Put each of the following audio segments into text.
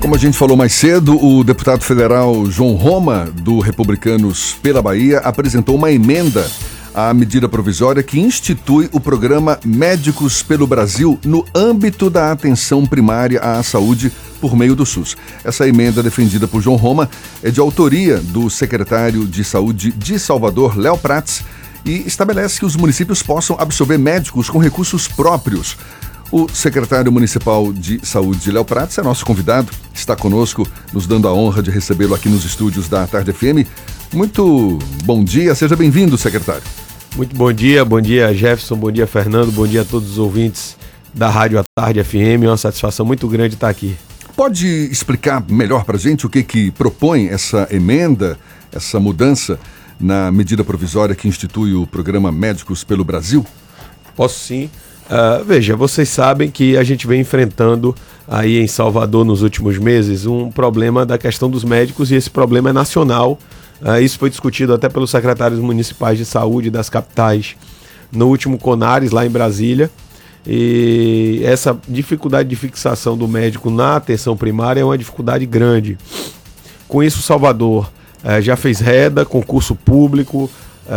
Como a gente falou mais cedo, o deputado federal João Roma, do Republicanos pela Bahia, apresentou uma emenda à medida provisória que institui o programa Médicos pelo Brasil no âmbito da atenção primária à saúde por meio do SUS. Essa emenda, defendida por João Roma, é de autoria do secretário de Saúde de Salvador, Léo Prats, e estabelece que os municípios possam absorver médicos com recursos próprios. O secretário municipal de saúde, Léo Prats, é nosso convidado, está conosco, nos dando a honra de recebê-lo aqui nos estúdios da Tarde FM. Muito bom dia, seja bem-vindo, secretário. Muito bom dia, bom dia Jefferson, bom dia Fernando, bom dia a todos os ouvintes da Rádio à Tarde FM. É uma satisfação muito grande estar aqui. Pode explicar melhor para a gente o que, que propõe essa emenda, essa mudança na medida provisória que institui o programa Médicos pelo Brasil? Posso sim. Uh, veja, vocês sabem que a gente vem enfrentando aí em Salvador nos últimos meses um problema da questão dos médicos e esse problema é nacional. Uh, isso foi discutido até pelos secretários municipais de saúde das capitais no último Conares, lá em Brasília. E essa dificuldade de fixação do médico na atenção primária é uma dificuldade grande. Com isso, Salvador uh, já fez reda, concurso público,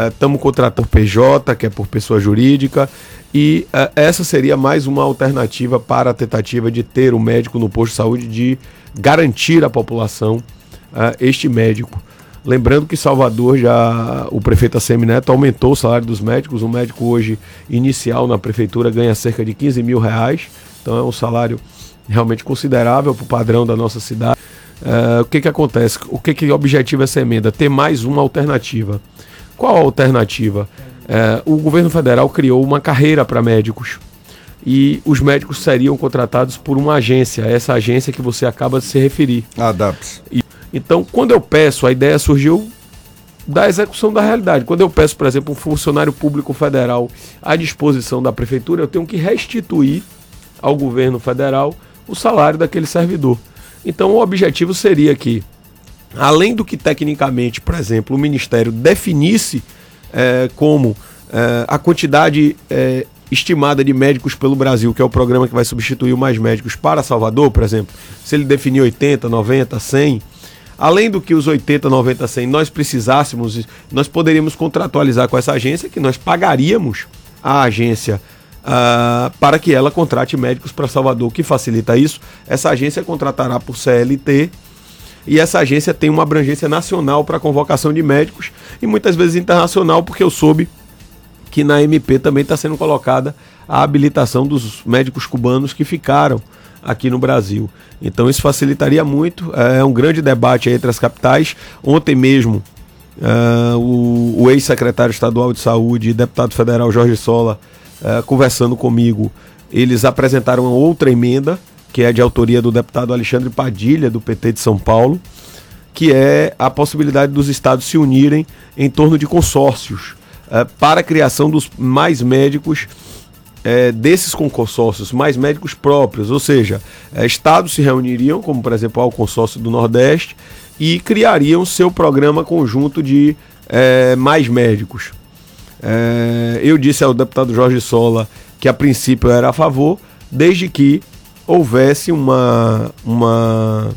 estamos uh, contratando PJ, que é por pessoa jurídica, e uh, essa seria mais uma alternativa para a tentativa de ter o um médico no posto de saúde, de garantir à população uh, este médico. Lembrando que Salvador já, o prefeito ACM Neto aumentou o salário dos médicos. Um médico hoje inicial na prefeitura ganha cerca de 15 mil reais. Então é um salário realmente considerável para o padrão da nossa cidade. Uh, o que, que acontece? O que, que objetiva essa emenda? Ter mais uma alternativa. Qual a alternativa? É, o governo federal criou uma carreira para médicos e os médicos seriam contratados por uma agência, essa agência que você acaba de se referir. A DAPS. E, então, quando eu peço, a ideia surgiu da execução da realidade. Quando eu peço, por exemplo, um funcionário público federal à disposição da prefeitura, eu tenho que restituir ao governo federal o salário daquele servidor. Então, o objetivo seria que, além do que tecnicamente, por exemplo, o ministério definisse é, como é, a quantidade é, estimada de médicos pelo Brasil, que é o programa que vai substituir o Mais Médicos para Salvador, por exemplo, se ele definir 80, 90, 100, além do que os 80, 90, 100 nós precisássemos, nós poderíamos contratualizar com essa agência que nós pagaríamos a agência uh, para que ela contrate médicos para Salvador. O que facilita isso? Essa agência contratará por CLT e essa agência tem uma abrangência nacional para convocação de médicos e muitas vezes internacional, porque eu soube que na MP também está sendo colocada a habilitação dos médicos cubanos que ficaram aqui no Brasil. Então isso facilitaria muito. É um grande debate entre as capitais. Ontem mesmo, uh, o, o ex-secretário estadual de saúde e deputado federal Jorge Sola, uh, conversando comigo, eles apresentaram outra emenda que é de autoria do deputado Alexandre Padilha, do PT de São Paulo, que é a possibilidade dos estados se unirem em torno de consórcios é, para a criação dos mais médicos é, desses consórcios, mais médicos próprios, ou seja, é, estados se reuniriam, como por exemplo o consórcio do Nordeste, e criariam seu programa conjunto de é, mais médicos. Eu disse ao deputado Jorge Sola que a princípio era a favor, desde que houvesse uma, uma,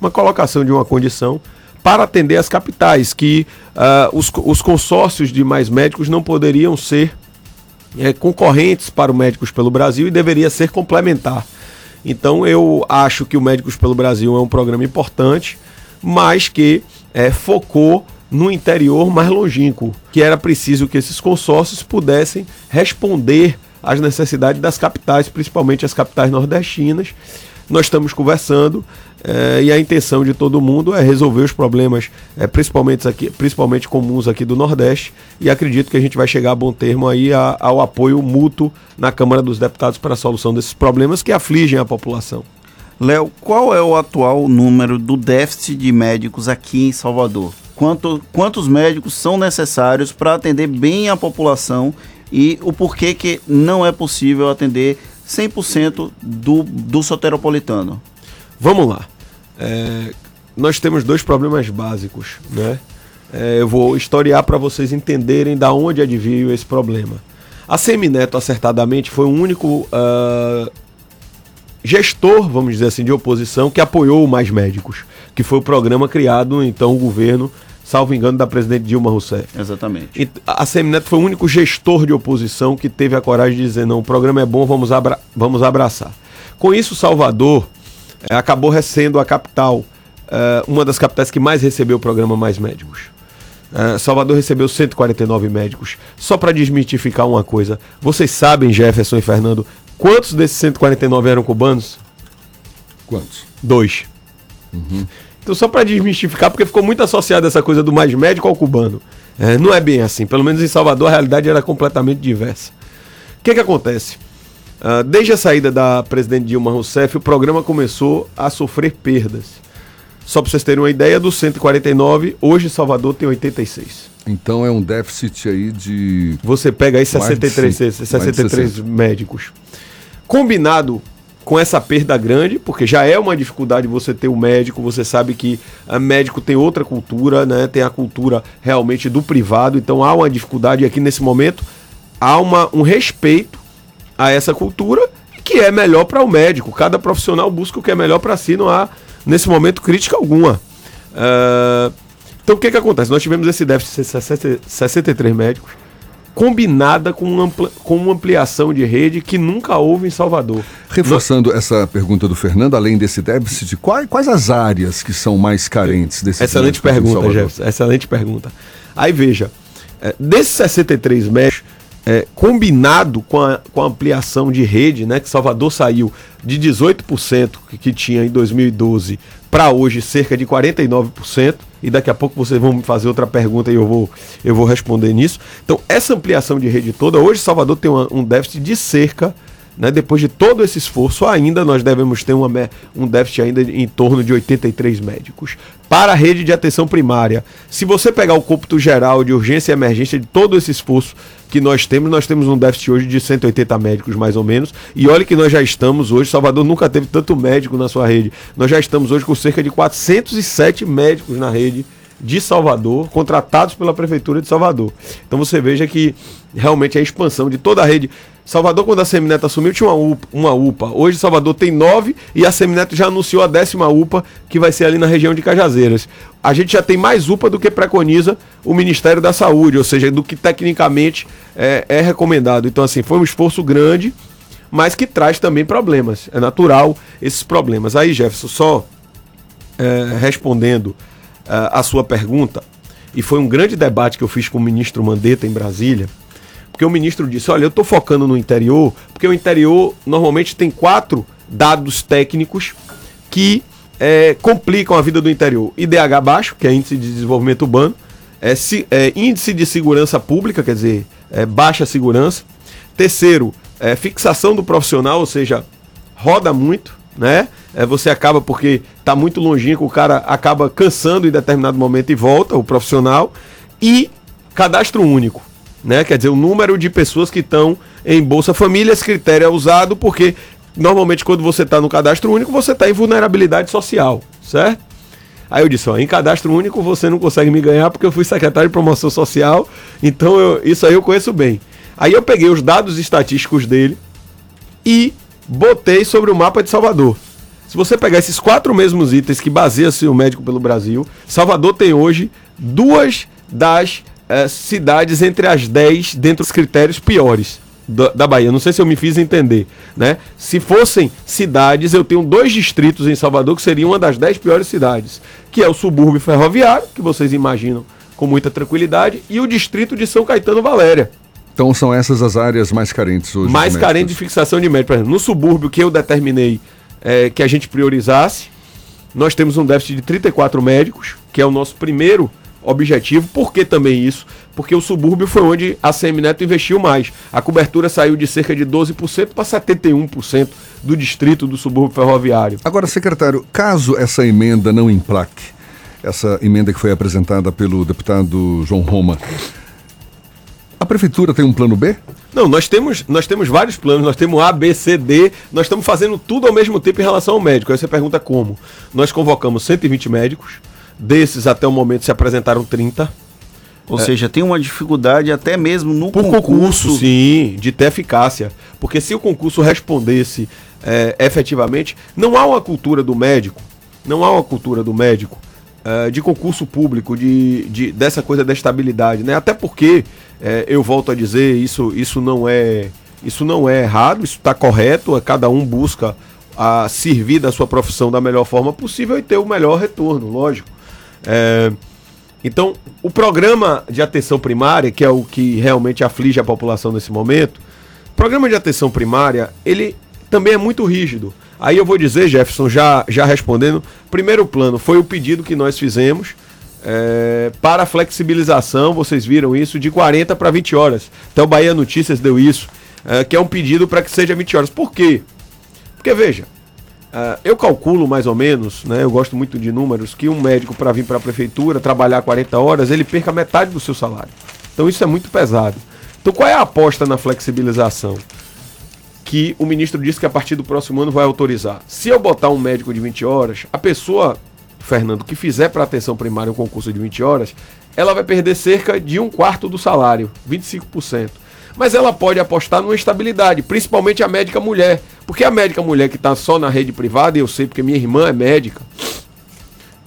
uma colocação de uma condição para atender as capitais, que uh, os, os consórcios de mais médicos não poderiam ser é, concorrentes para o Médicos pelo Brasil e deveria ser complementar. Então eu acho que o Médicos pelo Brasil é um programa importante, mas que é, focou no interior mais longínquo, que era preciso que esses consórcios pudessem responder as necessidades das capitais, principalmente as capitais nordestinas. Nós estamos conversando é, e a intenção de todo mundo é resolver os problemas, é, principalmente, aqui, principalmente comuns aqui do Nordeste, e acredito que a gente vai chegar a bom termo aí a, ao apoio mútuo na Câmara dos Deputados para a solução desses problemas que afligem a população. Léo, qual é o atual número do déficit de médicos aqui em Salvador? Quanto, quantos médicos são necessários para atender bem a população e o porquê que não é possível atender 100% do, do soteropolitano. Vamos lá. É, nós temos dois problemas básicos, né? É, eu vou historiar para vocês entenderem da onde adveio esse problema. A Semineto, acertadamente, foi o único uh, gestor, vamos dizer assim, de oposição que apoiou o Mais Médicos, que foi o programa criado, então, o governo, salvo engano, da presidente Dilma Rousseff. Exatamente. E a Semineto foi o único gestor de oposição que teve a coragem de dizer: não, o programa é bom, vamos, abra vamos abraçar. Com isso, Salvador é, acabou sendo a capital, é, uma das capitais que mais recebeu o programa Mais Médicos. Uh, Salvador recebeu 149 médicos. Só para desmitificar uma coisa, vocês sabem, Jefferson e Fernando, quantos desses 149 eram cubanos? Quantos? Dois. Uhum. Então, só para desmistificar, porque ficou muito associado essa coisa do mais médico ao cubano. É, não é bem assim. Pelo menos em Salvador a realidade era completamente diversa. O que, que acontece? Uh, desde a saída da presidente Dilma Rousseff, o programa começou a sofrer perdas. Só para vocês terem uma ideia, dos 149, hoje Salvador tem 86. Então é um déficit aí de. Você pega aí 63, 63 médicos. Combinado com essa perda grande, porque já é uma dificuldade você ter o um médico, você sabe que o médico tem outra cultura, né? Tem a cultura realmente do privado, então há uma dificuldade aqui nesse momento, há uma, um respeito a essa cultura que é melhor para o médico. Cada profissional busca o que é melhor para si, não há nesse momento, crítica alguma. Uh, então, o que, que acontece? Nós tivemos esse déficit de 63 médicos, combinada com, uma com uma ampliação de rede que nunca houve em Salvador. Reforçando essa pergunta do Fernando, além desse déficit, quais, quais as áreas que são mais carentes desse Excelente pergunta, Jefferson. Excelente pergunta. Aí veja, é, desses 63 médicos, é, combinado com a, com a ampliação de rede, né, que Salvador saiu de 18% que, que tinha em 2012 para hoje cerca de 49%, e daqui a pouco vocês vão me fazer outra pergunta e eu vou, eu vou responder nisso. Então, essa ampliação de rede toda, hoje Salvador tem uma, um déficit de cerca né, depois de todo esse esforço, ainda nós devemos ter uma, um déficit ainda em torno de 83 médicos. Para a rede de atenção primária, se você pegar o cômputo geral de urgência e emergência de todo esse esforço que nós temos, nós temos um déficit hoje de 180 médicos mais ou menos. E olha que nós já estamos hoje, Salvador nunca teve tanto médico na sua rede. Nós já estamos hoje com cerca de 407 médicos na rede de Salvador, contratados pela Prefeitura de Salvador. Então você veja que realmente a expansão de toda a rede. Salvador, quando a Semineto assumiu, tinha uma UPA, uma UPA. Hoje Salvador tem nove e a Semineto já anunciou a décima UPA, que vai ser ali na região de Cajazeiras. A gente já tem mais UPA do que preconiza o Ministério da Saúde, ou seja, do que tecnicamente é, é recomendado. Então, assim, foi um esforço grande, mas que traz também problemas. É natural esses problemas. Aí, Jefferson, só é, respondendo a sua pergunta, e foi um grande debate que eu fiz com o ministro Mandetta em Brasília, porque o ministro disse: olha, eu estou focando no interior, porque o interior normalmente tem quatro dados técnicos que é, complicam a vida do interior: IDH baixo, que é índice de desenvolvimento urbano, é, se, é índice de segurança pública, quer dizer, é, baixa segurança. Terceiro, é, fixação do profissional, ou seja, roda muito, né? É, você acaba porque está muito longínquo, o cara acaba cansando em determinado momento e volta, o profissional. E cadastro único, né? Quer dizer, o número de pessoas que estão em Bolsa Família, esse critério é usado porque normalmente quando você está no cadastro único, você está em vulnerabilidade social, certo? Aí eu disse, ó, em cadastro único você não consegue me ganhar porque eu fui secretário de promoção social, então eu, isso aí eu conheço bem. Aí eu peguei os dados estatísticos dele e botei sobre o mapa de Salvador. Se você pegar esses quatro mesmos itens que baseia-se o médico pelo Brasil, Salvador tem hoje duas das é, cidades entre as dez dentro dos critérios piores da, da, Bahia. Não sei se eu me fiz entender, né? Se fossem cidades, eu tenho dois distritos em Salvador que seriam uma das dez piores cidades, que é o subúrbio ferroviário, que vocês imaginam com muita tranquilidade, e o distrito de São Caetano Valéria, então são essas as áreas mais carentes hoje? Mais carentes de fixação de médico. Por exemplo, no subúrbio que eu determinei é, que a gente priorizasse, nós temos um déficit de 34 médicos, que é o nosso primeiro objetivo. Por que também isso? Porque o subúrbio foi onde a Semineto investiu mais. A cobertura saiu de cerca de 12% para 71% do distrito do subúrbio ferroviário. Agora, secretário, caso essa emenda não implaque, essa emenda que foi apresentada pelo deputado João Roma, a prefeitura tem um plano B? Não, nós temos, nós temos vários planos, nós temos A, B, C, D, nós estamos fazendo tudo ao mesmo tempo em relação ao médico. Aí você pergunta como? Nós convocamos 120 médicos, desses até o momento se apresentaram 30. Ou é, seja, tem uma dificuldade até mesmo no por concurso. concurso. Sim, de ter eficácia. Porque se o concurso respondesse é, efetivamente, não há uma cultura do médico, não há uma cultura do médico é, de concurso público, de, de, dessa coisa da estabilidade, né? Até porque, é, eu volto a dizer, isso, isso não é isso não é errado, isso está correto, é, cada um busca a servir da sua profissão da melhor forma possível e ter o melhor retorno, lógico. É, então, o programa de atenção primária, que é o que realmente aflige a população nesse momento, programa de atenção primária, ele também é muito rígido. Aí eu vou dizer, Jefferson, já, já respondendo, primeiro plano foi o pedido que nós fizemos é, para flexibilização, vocês viram isso, de 40 para 20 horas. Até o Bahia Notícias deu isso, é, que é um pedido para que seja 20 horas. Por quê? Porque, veja, Uh, eu calculo mais ou menos, né, eu gosto muito de números, que um médico para vir para a prefeitura trabalhar 40 horas, ele perca metade do seu salário. Então isso é muito pesado. Então qual é a aposta na flexibilização? Que o ministro disse que a partir do próximo ano vai autorizar. Se eu botar um médico de 20 horas, a pessoa, Fernando, que fizer para atenção primária um concurso de 20 horas, ela vai perder cerca de um quarto do salário, 25% mas ela pode apostar numa estabilidade, principalmente a médica mulher. Porque a médica mulher que está só na rede privada, e eu sei porque minha irmã é médica,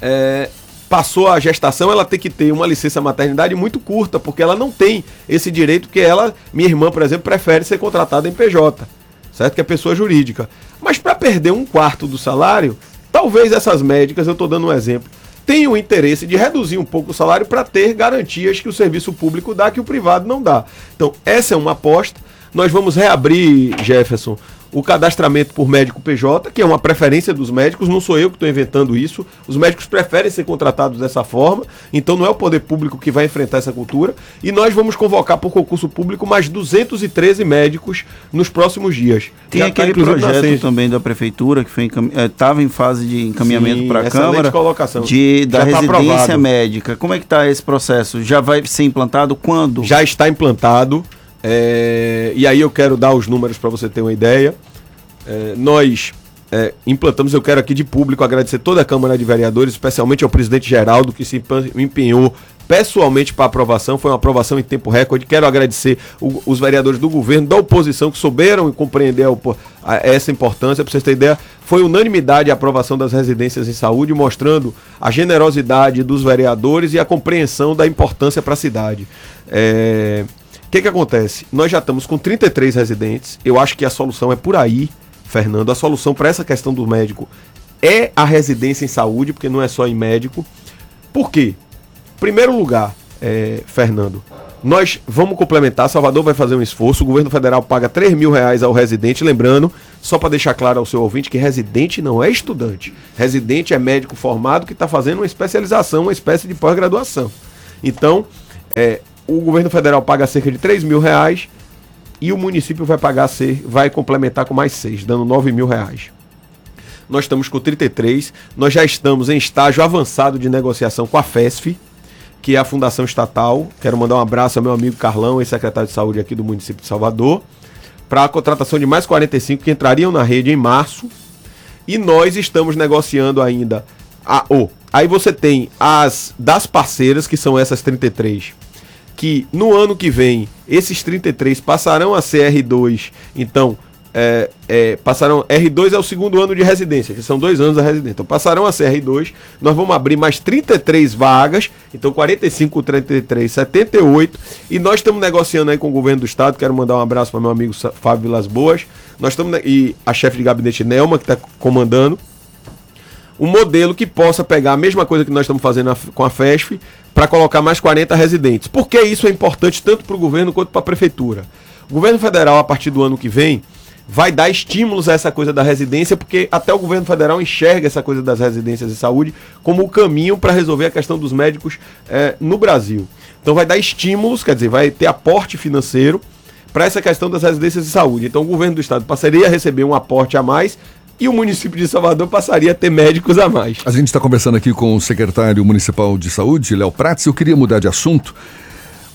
é, passou a gestação, ela tem que ter uma licença maternidade muito curta, porque ela não tem esse direito que ela, minha irmã, por exemplo, prefere ser contratada em PJ, certo? Que é pessoa jurídica. Mas para perder um quarto do salário, talvez essas médicas, eu estou dando um exemplo, tem o interesse de reduzir um pouco o salário para ter garantias que o serviço público dá que o privado não dá. Então, essa é uma aposta. Nós vamos reabrir, Jefferson, o cadastramento por médico PJ, que é uma preferência dos médicos, não sou eu que estou inventando isso. Os médicos preferem ser contratados dessa forma, então não é o poder público que vai enfrentar essa cultura. E nós vamos convocar por concurso público mais 213 médicos nos próximos dias. Tem Já tá aquele tá, projeto também da prefeitura que estava eh, em fase de encaminhamento para a Câmara colocação. De, da Já tá residência tá médica. Como é que está esse processo? Já vai ser implantado quando? Já está implantado. É, e aí eu quero dar os números para você ter uma ideia. É, nós é, implantamos, eu quero aqui de público agradecer toda a Câmara de Vereadores, especialmente ao presidente Geraldo, que se empenhou pessoalmente para aprovação. Foi uma aprovação em tempo recorde. Quero agradecer o, os vereadores do governo, da oposição, que souberam compreender a, a, essa importância. Para vocês terem ideia, foi unanimidade a aprovação das residências em saúde, mostrando a generosidade dos vereadores e a compreensão da importância para a cidade. É, o que, que acontece? Nós já estamos com 33 residentes. Eu acho que a solução é por aí, Fernando. A solução para essa questão do médico é a residência em saúde, porque não é só em médico. Por quê? Primeiro lugar, é, Fernando, nós vamos complementar. Salvador vai fazer um esforço. O governo federal paga 3 mil reais ao residente. Lembrando, só para deixar claro ao seu ouvinte, que residente não é estudante. Residente é médico formado que está fazendo uma especialização, uma espécie de pós-graduação. Então, é, o governo federal paga cerca de 3 mil reais e o município vai pagar ser, vai complementar com mais 6, dando 9 mil reais. Nós estamos com 33, nós já estamos em estágio avançado de negociação com a FESF, que é a fundação estatal. Quero mandar um abraço ao meu amigo Carlão, ex-secretário de saúde aqui do município de Salvador, para a contratação de mais 45 que entrariam na rede em março. E nós estamos negociando ainda. A, oh, aí você tem as das parceiras, que são essas 33 que no ano que vem esses 33 passarão a ser R2, então é, é, passarão R2 é o segundo ano de residência, que são dois anos da residência. Então passarão a ser R2. Nós vamos abrir mais 33 vagas, então 45, 33, 78. E nós estamos negociando aí com o governo do estado. Quero mandar um abraço para meu amigo Fábio Vilas Boas. Nós estamos e a chefe de gabinete Nelma que está comandando um modelo que possa pegar a mesma coisa que nós estamos fazendo com a FESF para colocar mais 40 residentes. Por que isso é importante tanto para o governo quanto para a prefeitura? O governo federal, a partir do ano que vem, vai dar estímulos a essa coisa da residência, porque até o governo federal enxerga essa coisa das residências de saúde como o caminho para resolver a questão dos médicos é, no Brasil. Então vai dar estímulos, quer dizer, vai ter aporte financeiro para essa questão das residências de saúde. Então o governo do estado passaria a receber um aporte a mais e o município de Salvador passaria a ter médicos a mais. A gente está conversando aqui com o secretário municipal de saúde, Léo Prats. Eu queria mudar de assunto.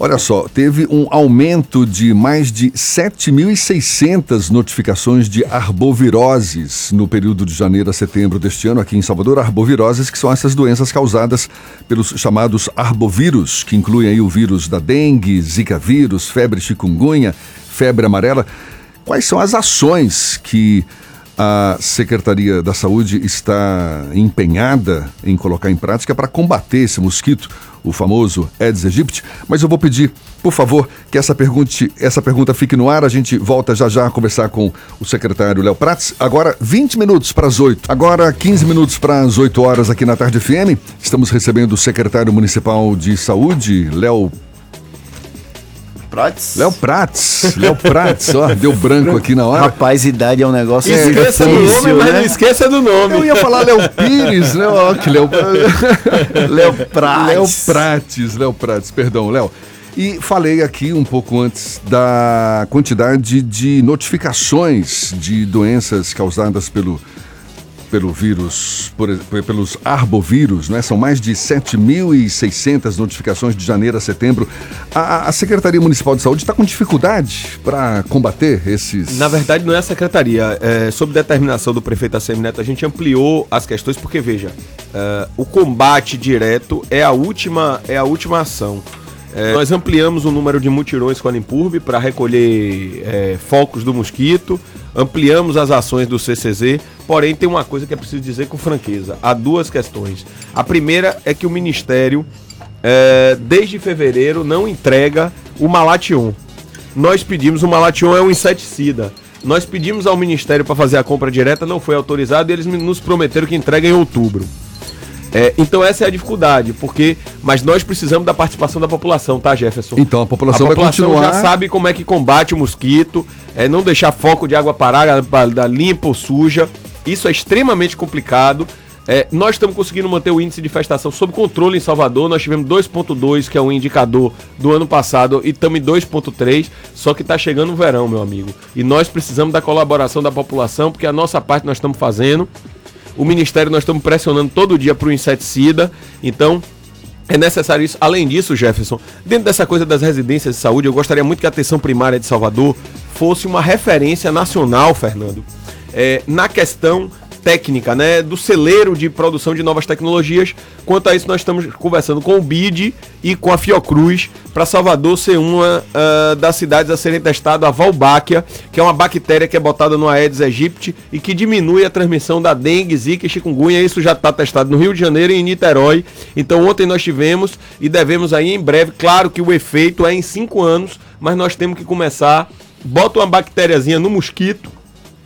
Olha só, teve um aumento de mais de 7.600 notificações de arboviroses no período de janeiro a setembro deste ano aqui em Salvador. Arboviroses que são essas doenças causadas pelos chamados arbovírus, que incluem aí o vírus da dengue, zika vírus, febre chikungunya, febre amarela. Quais são as ações que a Secretaria da Saúde está empenhada em colocar em prática para combater esse mosquito, o famoso Aedes aegypti. Mas eu vou pedir, por favor, que essa pergunta, essa pergunta fique no ar. A gente volta já já a conversar com o secretário Léo Prats. Agora, 20 minutos para as 8. Agora, 15 minutos para as 8 horas aqui na Tarde FM. Estamos recebendo o secretário municipal de saúde, Léo Prats? Léo Prats. Léo Prats, ó, deu branco aqui na hora. Rapaz, idade é um negócio Esqueça do difícil, nome, mas né? não esqueça do nome. Eu ia falar Léo Pires, né? Ó, que Léo... Léo Prats. Léo Prates, Léo Prates, perdão, Léo. E falei aqui um pouco antes da quantidade de notificações de doenças causadas pelo, pelo vírus, por, pelos arbovírus, né? São mais de 7.600 notificações de janeiro a setembro. A, a Secretaria Municipal de Saúde está com dificuldade para combater esses. Na verdade, não é a secretaria. É, sob determinação do prefeito ACM Neto, a gente ampliou as questões, porque, veja, é, o combate direto é a última, é a última ação. É, nós ampliamos o número de mutirões com a Limpurbe para recolher é, focos do mosquito, ampliamos as ações do CCZ, porém tem uma coisa que é preciso dizer com franqueza. Há duas questões. A primeira é que o Ministério, é, desde fevereiro, não entrega o Malation. Nós pedimos, o Malation é um inseticida. Nós pedimos ao Ministério para fazer a compra direta, não foi autorizado e eles nos prometeram que entrega em outubro. É, então essa é a dificuldade, porque mas nós precisamos da participação da população, tá, Jefferson? Então a população, a população vai continuar. já sabe como é que combate o mosquito, é não deixar foco de água parada, da limpa ou suja. Isso é extremamente complicado. É, nós estamos conseguindo manter o índice de infestação sob controle em Salvador. Nós tivemos 2,2, que é um indicador do ano passado, e estamos em 2,3. Só que está chegando o verão, meu amigo. E nós precisamos da colaboração da população, porque a nossa parte nós estamos fazendo. O Ministério nós estamos pressionando todo dia para o inseticida. Então, é necessário isso. Além disso, Jefferson, dentro dessa coisa das residências de saúde, eu gostaria muito que a atenção primária de Salvador fosse uma referência nacional, Fernando, é, na questão técnica, né, do celeiro de produção de novas tecnologias. Quanto a isso, nós estamos conversando com o BID e com a Fiocruz para Salvador ser uma uh, das cidades a serem testado a Valbáquia, que é uma bactéria que é botada no Aedes aegypti e que diminui a transmissão da dengue, zika e chikungunya. Isso já está testado no Rio de Janeiro e em Niterói. Então ontem nós tivemos e devemos aí em breve. Claro que o efeito é em cinco anos, mas nós temos que começar. Bota uma bactériazinha no mosquito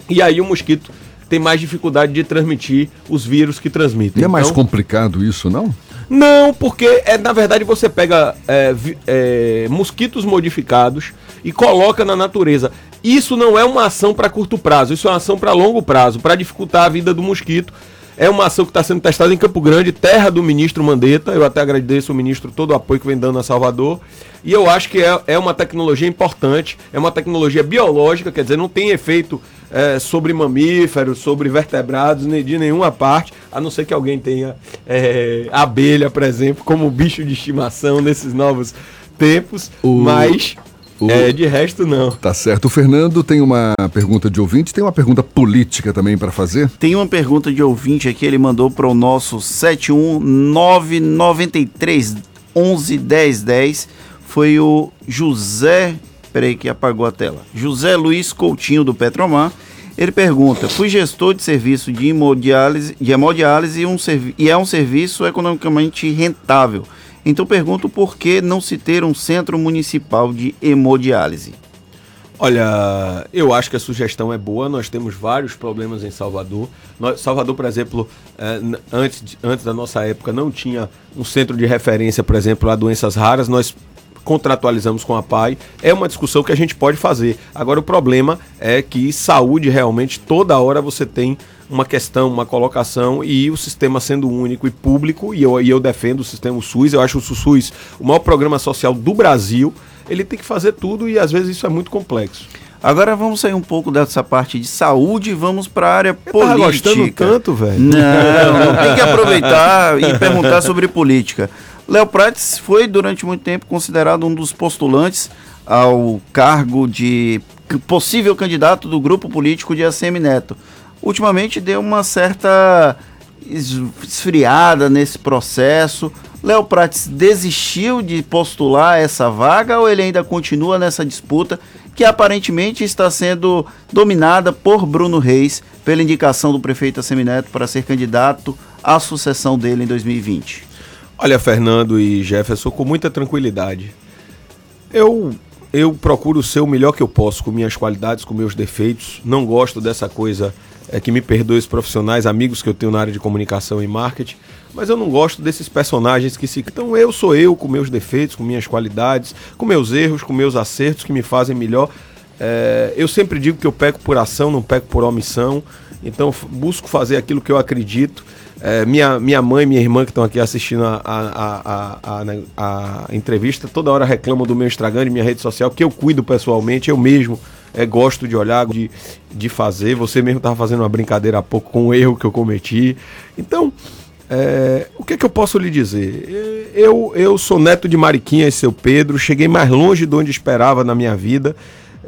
e aí o mosquito tem mais dificuldade de transmitir os vírus que transmitem. E é mais Então, complicado isso, não? não, porque é, na verdade você pega é, é, mosquitos modificados e coloca na natureza. Isso não é uma ação para curto prazo, isso é uma ação para longo prazo, para dificultar a vida do mosquito. É uma ação que está sendo testada em Campo Grande, terra do ministro Mandetta. Eu até agradeço ao ministro todo o apoio que vem dando a Salvador. E eu acho que é, é uma tecnologia importante, é uma tecnologia biológica, quer dizer, não tem efeito é, sobre mamíferos, sobre vertebrados, nem de nenhuma parte, a não ser que alguém tenha é, abelha, por exemplo, como bicho de estimação nesses novos tempos. O- mas o- é, de resto, não. Tá certo. O Fernando tem uma pergunta de ouvinte, tem uma pergunta política também para fazer. Tem uma pergunta de ouvinte aqui, ele mandou para o nosso 71993 11 10 10. Foi o José. Peraí que apagou a tela. José Luiz Coutinho do Petromar. Ele pergunta: fui gestor de serviço de hemodiálise, de hemodiálise e, um e é um serviço economicamente rentável. Então pergunto por que não se ter um centro municipal de hemodiálise. Olha, eu acho que a sugestão é boa. Nós temos vários problemas em Salvador. Salvador, por exemplo, eh, antes, antes da nossa época, não tinha um centro de referência, por exemplo, a doenças raras. Nós contratualizamos com a PAI. É uma discussão que a gente pode fazer. Agora, o problema é que saúde, realmente, toda hora você tem uma questão, uma colocação e o sistema sendo único e público, e eu, e eu defendo o sistema SUS, eu acho o SUS o maior programa social do Brasil, ele tem que fazer tudo e às vezes isso é muito complexo. Agora vamos sair um pouco dessa parte de saúde e vamos para a área Eu política. tava gostando tanto, velho. Não, não tem que aproveitar e perguntar sobre política. Léo Prates foi durante muito tempo considerado um dos postulantes ao cargo de possível candidato do grupo político de ACM Neto. Ultimamente deu uma certa es- esfriada nesse processo. Léo Prates desistiu de postular essa vaga ou ele ainda continua nessa disputa que aparentemente está sendo dominada por Bruno Reis pela indicação do prefeito ACM Neto para ser candidato à sucessão dele em 2020? Olha, Fernando e Jefferson, com muita tranquilidade. Eu eu procuro ser o melhor que eu posso com minhas qualidades, com meus defeitos. Não gosto dessa coisa é, que me perdoe os profissionais, amigos que eu tenho na área de comunicação e marketing, mas eu não gosto desses personagens que se. Então eu sou eu com meus defeitos, com minhas qualidades, com meus erros, com meus acertos que me fazem melhor. É, eu sempre digo que eu peco por ação, não peco por omissão. Então busco fazer aquilo que eu acredito. É, minha, minha mãe e minha irmã que estão aqui assistindo a, a, a, a, entrevista, toda hora reclamam do meu Instagram, de minha rede social, que eu cuido pessoalmente, eu mesmo é, gosto de olhar, de, de fazer. Você mesmo estava fazendo uma brincadeira há pouco com o erro que eu cometi. Então, é, o que, é que eu posso lhe dizer? Eu, eu sou neto de Mariquinha e seu Pedro, cheguei mais longe de onde esperava na minha vida.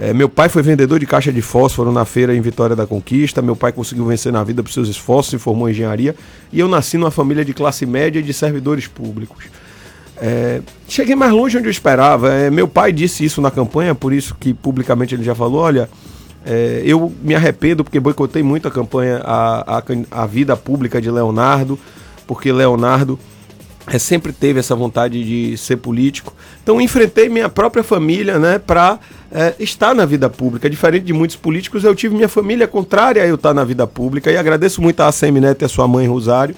É, meu pai foi vendedor de caixa de fósforo na feira em Vitória da Conquista. Meu pai conseguiu vencer na vida por seus esforços, se formou engenharia. E eu nasci numa família de classe média e de servidores públicos. É, cheguei mais longe onde eu esperava. É, meu pai disse isso na campanha, por isso que publicamente ele já falou: olha, é, eu me arrependo porque boicotei muito a campanha, a, a, a vida pública de Leonardo, porque Leonardo é, sempre teve essa vontade de ser político. Então enfrentei minha própria família, né, para estar na vida pública. Diferente de muitos políticos, eu tive minha família contrária a eu estar na vida pública. E agradeço muito a ACM Neto e a sua mãe Rosário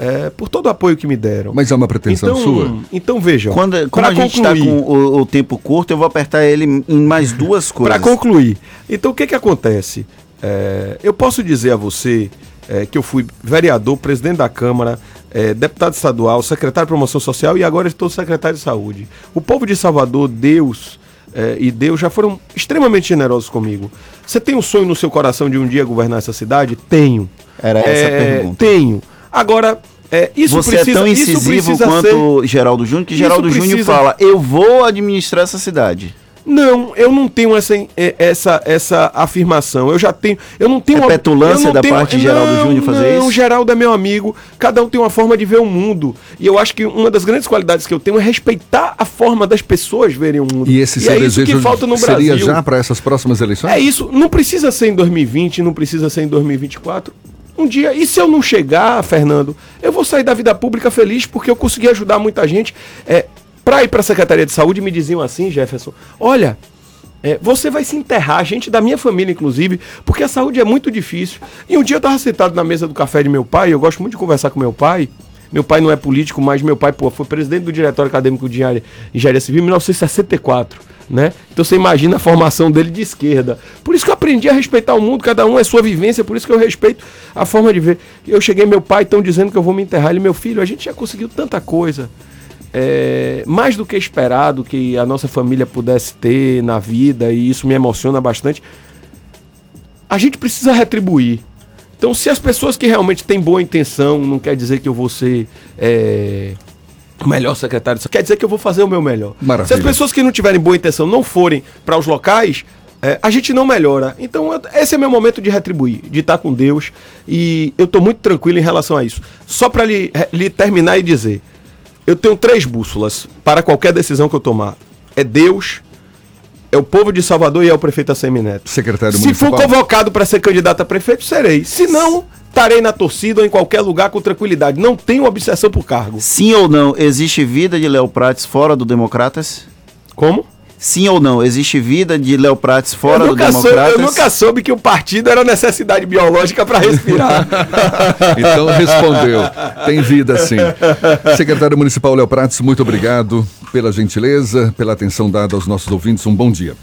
é, por todo o apoio que me deram. Mas é uma pretensão então, sua? Então vejam. Quando, como pra a gente está com o, o tempo curto, eu vou apertar ele em mais duas coisas. Para concluir, então o que que acontece? É, eu posso dizer a você é, que eu fui vereador, presidente da Câmara, é, deputado estadual, secretário de promoção social e agora estou secretário de saúde. O povo de Salvador, Deus é, e Deus já foram extremamente generosos comigo. Você tem um sonho no seu coração de um dia governar essa cidade? Tenho. Era essa a É, pergunta. Tenho. Agora, é, isso Você precisa, é tão incisivo quanto ser- Geraldo Júnior, que Geraldo Júnior precisa- fala, eu vou administrar essa cidade. Não, eu não tenho essa, eh, essa, essa afirmação. Eu já tenho. Eu não tenho É uma- petulância não da parte de Geraldo Júnior fazer não, isso? Geraldo é meu amigo. Cada um tem uma forma de ver o mundo. E eu acho que uma das grandes qualidades que eu tenho é respeitar a forma das pessoas verem o mundo. E esse seu é isso desejo que falta no seria Brasil. já para essas próximas eleições? É isso. Não precisa ser em 2020, não precisa ser em 2024. Um dia, e se eu não chegar, Fernando, eu vou sair da vida pública feliz porque eu consegui ajudar muita gente. É, para ir para a Secretaria de Saúde, me diziam assim, Jefferson: olha, é, você vai se enterrar, gente da minha família, inclusive, porque a saúde é muito difícil. E um dia eu estava sentado na mesa do café de meu pai, eu gosto muito de conversar com meu pai. Meu pai não é político, mas meu pai pô, foi presidente do Diretório Acadêmico de Engenharia, Civil em 1964. Né? Então você imagina a formação dele de esquerda. Por isso que eu aprendi a respeitar o mundo, cada um é sua vivência, por isso que eu respeito a forma de ver. Eu cheguei, meu pai estão dizendo que eu vou me enterrar. Ele, meu filho, a gente já conseguiu tanta coisa é, mais do que esperado que a nossa família pudesse ter na vida, e isso me emociona bastante. A gente precisa retribuir. Então, se as pessoas que realmente têm boa intenção, não quer dizer que eu vou ser é, o melhor secretário, quer dizer que eu vou fazer o meu melhor. Maravilha. Se as pessoas que não tiverem boa intenção não forem para os locais, é, a gente não melhora. Então, esse é meu momento de retribuir, de estar com Deus. E eu estou muito tranquilo em relação a isso. Só para lhe, lhe terminar e dizer: eu tenho três bússolas para qualquer decisão que eu tomar: é Deus, é o povo de Salvador e é o prefeito ACM Neto. Secretário Se municipal. for convocado para ser candidato a prefeito, serei. Se não, estarei na torcida ou em qualquer lugar com tranquilidade. Não tenho obsessão por cargo. Sim ou não, existe vida de Léo Prates fora do Democratas? Como? Sim ou não, existe vida de Léo Prates fora do Democratas? eu nunca soube que o partido era necessidade biológica para respirar. Então respondeu. Tem vida sim. Secretário Municipal Léo Prates, muito obrigado pela gentileza, pela atenção dada aos nossos ouvintes. Um bom dia.